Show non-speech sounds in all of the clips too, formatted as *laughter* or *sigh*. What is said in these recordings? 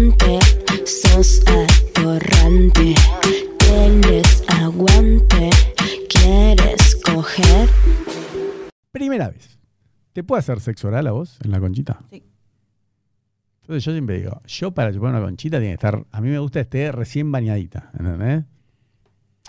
atorrante, sos atorrante. Tienes aguante, quieres coger. Primera vez. ¿Te puede hacer sexo oral a vos en la conchita? Sí. Entonces yo siempre digo, yo para chupar una conchita tiene que estar, a mí me gusta que esté recién bañadita, ¿entendés?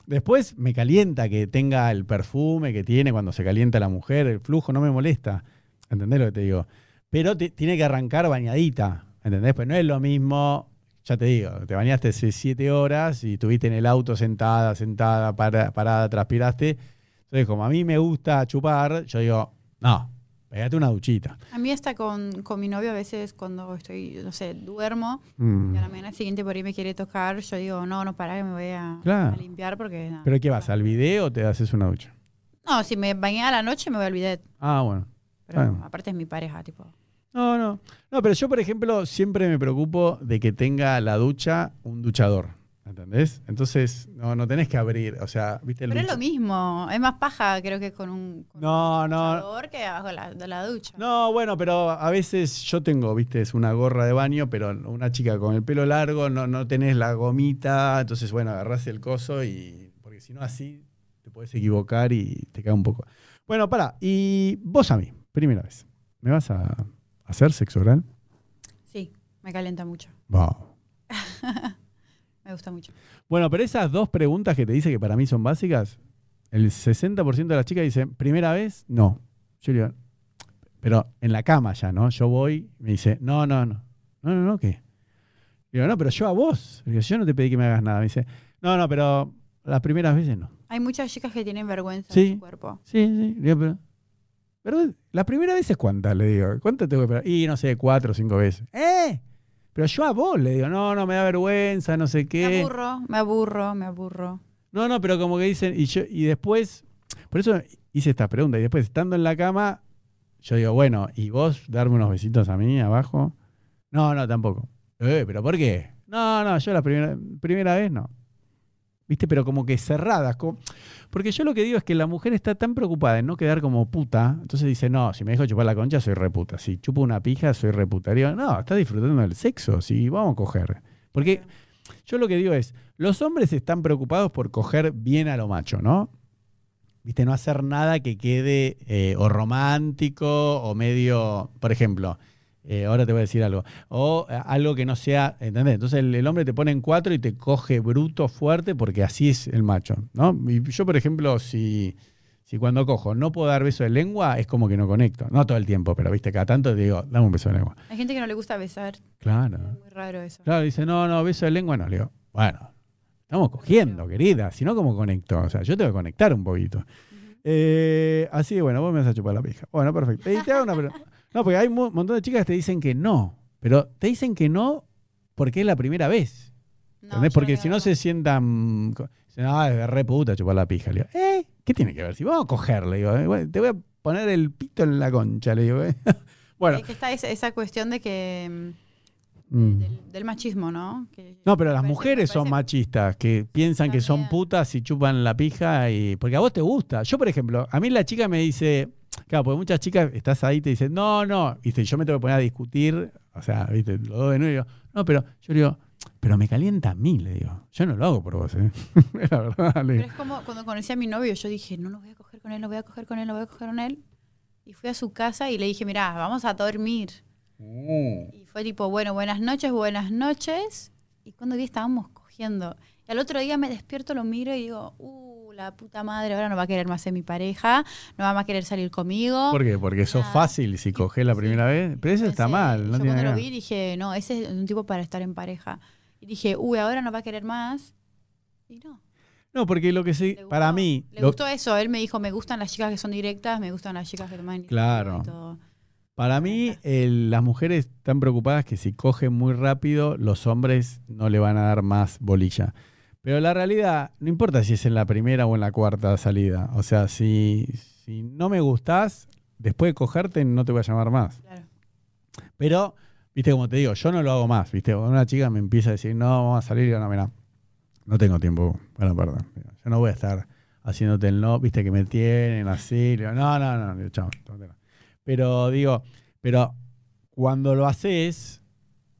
Después me calienta que tenga el perfume que tiene cuando se calienta la mujer, el flujo, no me molesta, ¿entendés lo que te digo? Pero te- tiene que arrancar bañadita, ¿entendés? Pues no es lo mismo, ya te digo, te bañaste hace siete horas y estuviste en el auto sentada, sentada, para- parada, transpiraste. Entonces, como a mí me gusta chupar, yo digo, no, pegate una duchita. A mí hasta con, con mi novio a veces cuando estoy, no sé, duermo Mm. y a la mañana siguiente por ahí me quiere tocar, yo digo, no, no, para que me voy a, Claro. a limpiar porque... ¿Pero qué vas? ¿Al video o te haces una ducha? No, si me bañé a la noche me voy a olvidar. Ah, bueno. Pero Bueno. aparte es mi pareja, tipo. No, no. No, pero yo, por ejemplo, siempre me preocupo de que tenga la ducha un duchador. ¿Entendés? Entonces, no, no tenés que abrir. O sea, ¿viste el Pero es lo mismo, es más paja creo que con un, con No, un no. duchador que abajo la- de la ducha. No, bueno, pero a veces yo tengo, viste, es una gorra de baño, pero una chica con el pelo largo, no, no tenés la gomita, entonces, bueno, agarrás el coso y. Porque si no, así te puedes equivocar y te cae un poco. Bueno, para. Y vos a mí, primera vez, ¿me vas a hacer sexo oral? Sí, me calienta mucho. Wow. *laughs* Me gusta mucho. Bueno, pero esas dos preguntas que te dice que para mí son básicas, el 60% de las chicas dicen, ¿primera vez? No. Yo digo, pero en la cama ya, ¿no? Yo voy, me dice, no, no, no. No, no, no, ¿qué? Digo, no, pero yo a vos. Digo, yo no te pedí que me hagas nada. Me dice, no, no, pero las primeras veces no. Hay muchas chicas que tienen vergüenza Sí. de su cuerpo. Sí, sí. Digo, pero, pero la primera vez es cuántas, le digo. ¿Cuántas tengo que esperar? Y no sé, cuatro o cinco veces. ¿Eh? Pero yo a vos le digo, no, no, me da vergüenza, no sé qué. Me aburro, me aburro, me aburro. No, no, pero como que dicen, y yo, y después, por eso hice esta pregunta, y después estando en la cama, yo digo, bueno, ¿y vos darme unos besitos a mí abajo? No, no, tampoco. Eh, ¿pero por qué? No, no, yo la primera, primera vez no. ¿Viste? Pero como que cerradas. Porque yo lo que digo es que la mujer está tan preocupada en no quedar como puta, entonces dice, no, si me dejo chupar la concha, soy reputa. Si chupo una pija, soy reputa. Digo, no, estás disfrutando del sexo, si vamos a coger. Porque yo lo que digo es, los hombres están preocupados por coger bien a lo macho, ¿no? Viste, no hacer nada que quede eh, o romántico o medio, por ejemplo, eh, ahora te voy a decir algo, o eh, algo que no sea, ¿entendés? Entonces el, el hombre te pone en cuatro y te coge bruto, fuerte, porque así es el macho, ¿no? Y yo, por ejemplo, si, si cuando cojo no puedo dar beso de lengua, es como que no conecto. No todo el tiempo, pero viste, cada tanto te digo, dame un beso de lengua. Hay gente que no le gusta besar. Claro. Es muy raro eso. Claro, dice, no, no, beso de lengua no. Le digo, bueno, estamos cogiendo, querida. Si no, ¿cómo conecto? O sea, yo tengo que conectar un poquito. Eh, así que bueno, vos me vas a chupar la pija. Bueno, perfecto. Y te hago una pregunta. No, porque hay un montón de chicas que te dicen que no. Pero te dicen que no porque es la primera vez. No, Porque si no se sientan. ah, es re puta chupar la pija. Le digo, ¿eh? ¿Qué tiene que ver? Si vamos a coger, le digo, eh, te voy a poner el pito en la concha, le digo, eh. *laughs* Bueno. Es que está esa, esa cuestión de que mm. del, del machismo, ¿no? Que No, pero las parece- mujeres son machistas, que piensan que son putas y chupan la pija y. Porque a vos te gusta. Yo, por ejemplo, a mí la chica me dice. Claro, porque muchas chicas estás ahí y te dicen, no, no. Viste, yo me tengo que poner a discutir. O sea, viste, los dos de nuevo. y digo, no, pero yo le digo, pero me calienta a mí, le digo. Yo no lo hago por vos, ¿eh? *laughs* Es la verdad, le Pero es como cuando conocí a mi novio, yo dije, no lo voy a coger con él, lo voy a coger con él, lo voy a coger con él. Y fui a su casa y le dije, mira, vamos a dormir. Y fue tipo, bueno, buenas noches, buenas noches. Y cuando vi estábamos cogiendo. Y al otro día me despierto, lo miro y digo, uh, la puta madre, ahora no va a querer más ser mi pareja, no va más a querer salir conmigo. ¿Por qué? Porque sos Nada. fácil si cogés la primera vez. Pero eso está mal, no yo cuando lo vi dije, no, ese es un tipo para estar en pareja. Y dije, uy, ahora no va a querer más. Y no. No, porque lo que sí, para mí. Le lo- gustó eso. Él me dijo, me gustan las chicas que son directas, me gustan las chicas que toman Claro. y todo. Para mí, el- las mujeres están preocupadas que si cogen muy rápido, los hombres no le van a dar más bolilla. Pero la realidad, no importa si es en la primera o en la cuarta salida. O sea, si, si no me gustás, después de cogerte no te voy a llamar más. Claro. Pero, viste, como te digo, yo no lo hago más. Viste, Cuando una chica me empieza a decir, no, vamos a salir, y yo, no, mira, no tengo tiempo para perdón. Yo no voy a estar haciéndote el no, viste, que me tienen así. Digo, no, no, no, digo, chao. Pero digo, pero cuando lo haces,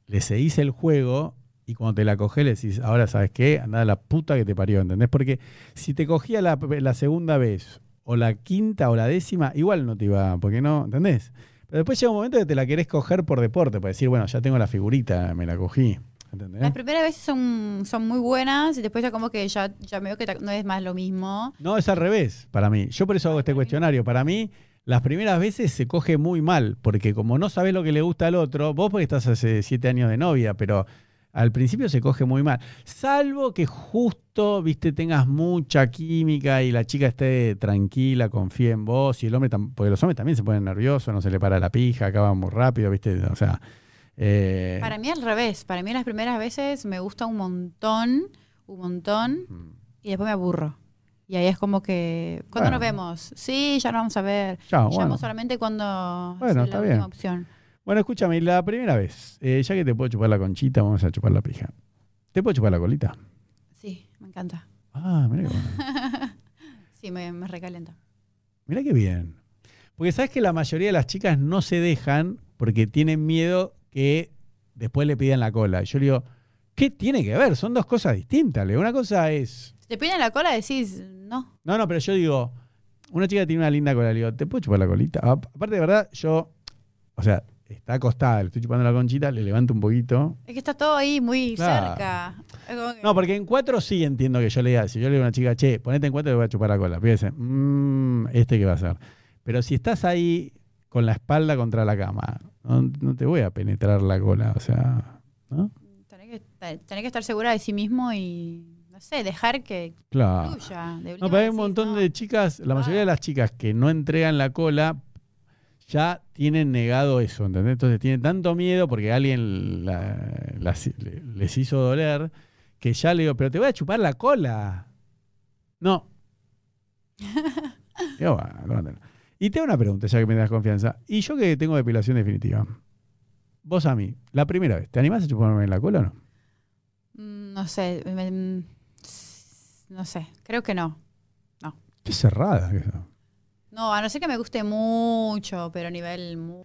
le seguís el juego y cuando te la coges le decís, ahora sabes qué, anda a la puta que te parió, ¿entendés? Porque si te cogía la, la segunda vez, o la quinta o la décima, igual no te iba, porque no, ¿entendés? Pero después llega un momento que te la querés coger por deporte, para decir, bueno, ya tengo la figurita, me la cogí. ¿Entendés? Las primeras veces son, son muy buenas y después ya como que ya, ya me veo que no es más lo mismo. No, es al revés para mí. Yo por eso hago este cuestionario. Para mí, las primeras veces se coge muy mal, porque como no sabes lo que le gusta al otro, vos porque estás hace siete años de novia, pero al principio se coge muy mal. Salvo que justo, viste, tengas mucha química y la chica esté tranquila, confíe en vos, y el hombre, porque los hombres también se ponen nerviosos, no se le para la pija, acaban muy rápido, viste, o sea... eh, Para mí al revés. Para mí las primeras veces me gusta un montón, un montón, mm. y después me aburro. Y ahí es como que, ¿cuándo Bueno. nos vemos? Sí, ya nos vamos a ver. Chao, Llamo bueno. solamente cuando Bueno, es está la bien. última opción. Bueno, escúchame, la primera vez, eh, ya que te puedo chupar la conchita, vamos a chupar la pija. ¿Te puedo chupar la colita? Sí, me encanta. Ah, mira qué bueno. *laughs* Sí, me, me recalienta. Mirá qué bien. Porque sabes que la mayoría de las chicas no se dejan porque tienen miedo que después le pidan la cola. Y yo le digo, ¿qué tiene que ver? Son dos cosas distintas. Le digo, Una cosa es. Si te piden la cola decís, no. No, no, pero yo digo, una chica tiene una linda cola. Le digo, ¿te puedo chupar la colita? Aparte, de verdad, yo. O sea, está acostada, le estoy chupando la conchita, le levanto un poquito. Es que está todo ahí muy Claro. cerca. Que- No, porque en cuatro sí entiendo que yo le diga, si yo le digo a una chica, che, ponete en cuatro, le voy a chupar la cola. Fíjese, mmm, este que va a ser. Pero si estás ahí con la espalda contra la cama, no, no te voy a penetrar la cola, o sea, ¿no? Tenés que, te- tenés que estar segura de sí mismo y, no sé, dejar que Claro. fluya. De No, pero hay un montón no. de chicas, la mayoría de las chicas que no entregan la cola ya tienen negado eso, ¿entendés? Entonces tienen tanto miedo porque alguien la- les hizo doler que ya le digo, pero te voy a chupar la cola. No. *laughs* Digo, bueno, levántenlo. y te hago una pregunta, ya que me das confianza. Y yo que tengo depilación definitiva, vos a mí, la primera vez, ¿te animás a chuparme la cola o no? Mm, No sé. me- mm, no sé. Creo que no. Qué cerrada que sos. No, a no ser que me guste mucho, pero a nivel. mu-